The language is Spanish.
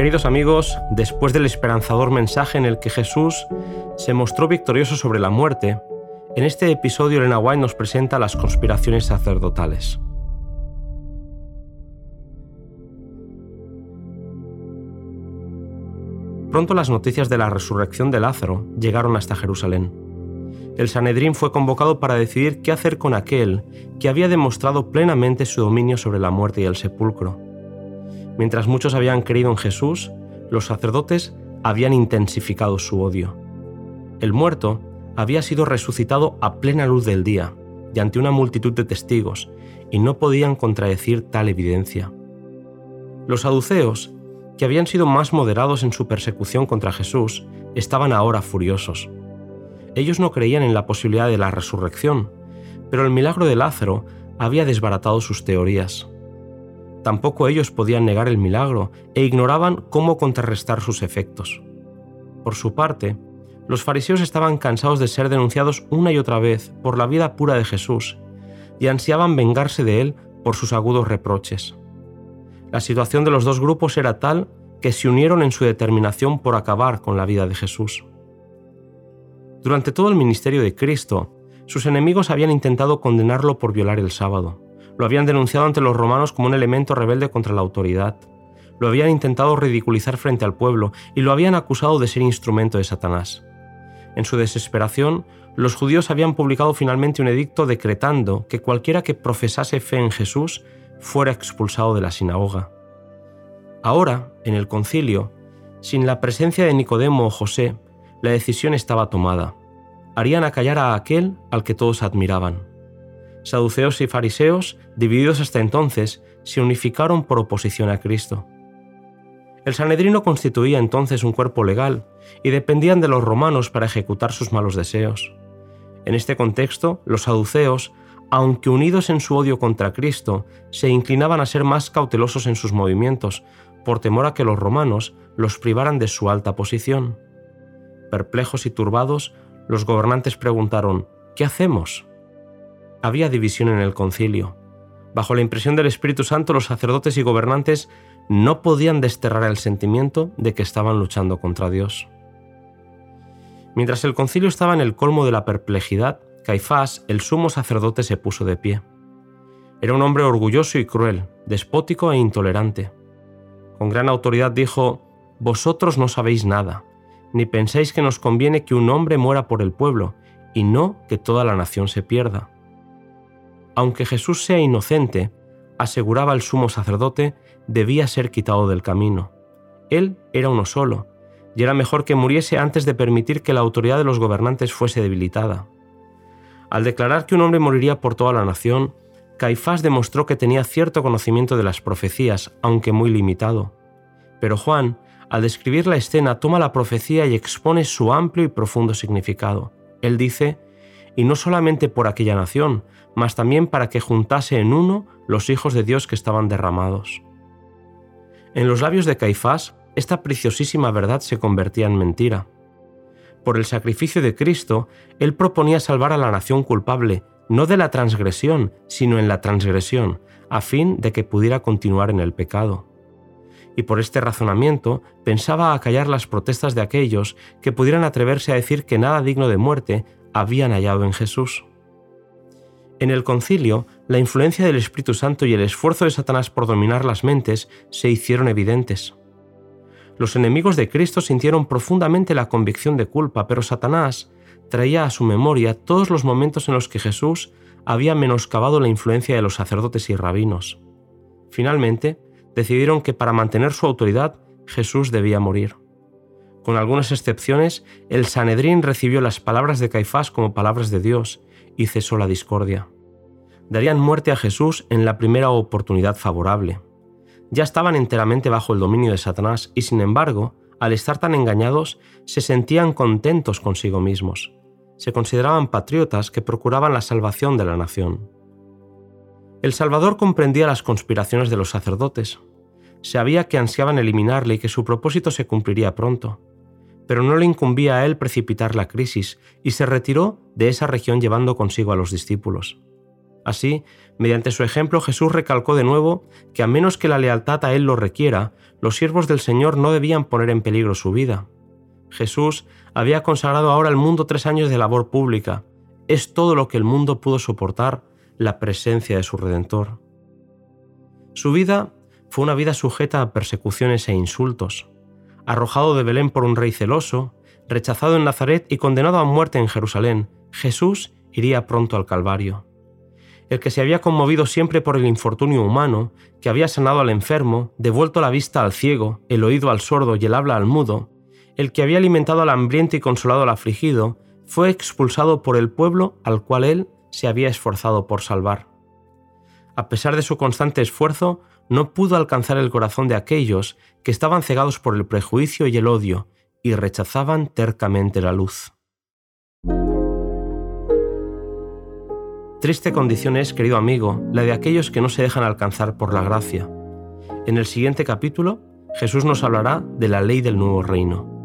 Queridos amigos, después del esperanzador mensaje en el que Jesús se mostró victorioso sobre la muerte, en este episodio Elena White nos presenta las conspiraciones sacerdotales. Pronto las noticias de la resurrección de Lázaro llegaron hasta Jerusalén. El Sanedrín fue convocado para decidir qué hacer con aquel que había demostrado plenamente su dominio sobre la muerte y el sepulcro. Mientras muchos habían creído en Jesús, los sacerdotes habían intensificado su odio. El muerto había sido resucitado a plena luz del día y ante una multitud de testigos, y no podían contradecir tal evidencia. Los saduceos, que habían sido más moderados en su persecución contra Jesús, estaban ahora furiosos. Ellos no creían en la posibilidad de la resurrección, pero el milagro de Lázaro había desbaratado sus teorías. Tampoco ellos podían negar el milagro e ignoraban cómo contrarrestar sus efectos. Por su parte, los fariseos estaban cansados de ser denunciados una y otra vez por la vida pura de Jesús y ansiaban vengarse de él por sus agudos reproches. La situación de los dos grupos era tal que se unieron en su determinación por acabar con la vida de Jesús. Durante todo el ministerio de Cristo, sus enemigos habían intentado condenarlo por violar el sábado. Lo habían denunciado ante los romanos como un elemento rebelde contra la autoridad. Lo habían intentado ridiculizar frente al pueblo y lo habían acusado de ser instrumento de Satanás. En su desesperación, los judíos habían publicado finalmente un edicto decretando que cualquiera que profesase fe en Jesús fuera expulsado de la sinagoga. Ahora, en el concilio, sin la presencia de Nicodemo o José, la decisión estaba tomada. Harían acallar a aquel al que todos admiraban saduceos y fariseos, divididos hasta entonces, se unificaron por oposición a Cristo. El Sanedrino constituía entonces un cuerpo legal y dependían de los romanos para ejecutar sus malos deseos. En este contexto, los saduceos, aunque unidos en su odio contra Cristo, se inclinaban a ser más cautelosos en sus movimientos, por temor a que los romanos los privaran de su alta posición. Perplejos y turbados, los gobernantes preguntaron, ¿qué hacemos? Había división en el concilio. Bajo la impresión del Espíritu Santo, los sacerdotes y gobernantes no podían desterrar el sentimiento de que estaban luchando contra Dios. Mientras el concilio estaba en el colmo de la perplejidad, Caifás, el sumo sacerdote, se puso de pie. Era un hombre orgulloso y cruel, despótico e intolerante. Con gran autoridad dijo, Vosotros no sabéis nada, ni pensáis que nos conviene que un hombre muera por el pueblo, y no que toda la nación se pierda aunque Jesús sea inocente, aseguraba el sumo sacerdote, debía ser quitado del camino. Él era uno solo, y era mejor que muriese antes de permitir que la autoridad de los gobernantes fuese debilitada. Al declarar que un hombre moriría por toda la nación, Caifás demostró que tenía cierto conocimiento de las profecías, aunque muy limitado. Pero Juan, al describir la escena, toma la profecía y expone su amplio y profundo significado. Él dice, y no solamente por aquella nación, mas también para que juntase en uno los hijos de Dios que estaban derramados. En los labios de Caifás, esta preciosísima verdad se convertía en mentira. Por el sacrificio de Cristo, él proponía salvar a la nación culpable, no de la transgresión, sino en la transgresión, a fin de que pudiera continuar en el pecado. Y por este razonamiento pensaba acallar las protestas de aquellos que pudieran atreverse a decir que nada digno de muerte habían hallado en Jesús. En el concilio, la influencia del Espíritu Santo y el esfuerzo de Satanás por dominar las mentes se hicieron evidentes. Los enemigos de Cristo sintieron profundamente la convicción de culpa, pero Satanás traía a su memoria todos los momentos en los que Jesús había menoscabado la influencia de los sacerdotes y rabinos. Finalmente, decidieron que para mantener su autoridad, Jesús debía morir. Con algunas excepciones, el Sanedrín recibió las palabras de Caifás como palabras de Dios y cesó la discordia. Darían muerte a Jesús en la primera oportunidad favorable. Ya estaban enteramente bajo el dominio de Satanás y sin embargo, al estar tan engañados, se sentían contentos consigo mismos. Se consideraban patriotas que procuraban la salvación de la nación. El Salvador comprendía las conspiraciones de los sacerdotes. Sabía que ansiaban eliminarle y que su propósito se cumpliría pronto pero no le incumbía a él precipitar la crisis y se retiró de esa región llevando consigo a los discípulos. Así, mediante su ejemplo, Jesús recalcó de nuevo que a menos que la lealtad a Él lo requiera, los siervos del Señor no debían poner en peligro su vida. Jesús había consagrado ahora al mundo tres años de labor pública. Es todo lo que el mundo pudo soportar la presencia de su Redentor. Su vida fue una vida sujeta a persecuciones e insultos. Arrojado de Belén por un rey celoso, rechazado en Nazaret y condenado a muerte en Jerusalén, Jesús iría pronto al Calvario. El que se había conmovido siempre por el infortunio humano, que había sanado al enfermo, devuelto la vista al ciego, el oído al sordo y el habla al mudo, el que había alimentado al hambriento y consolado al afligido, fue expulsado por el pueblo al cual él se había esforzado por salvar. A pesar de su constante esfuerzo, no pudo alcanzar el corazón de aquellos que estaban cegados por el prejuicio y el odio y rechazaban tercamente la luz. Triste condición es, querido amigo, la de aquellos que no se dejan alcanzar por la gracia. En el siguiente capítulo, Jesús nos hablará de la ley del nuevo reino.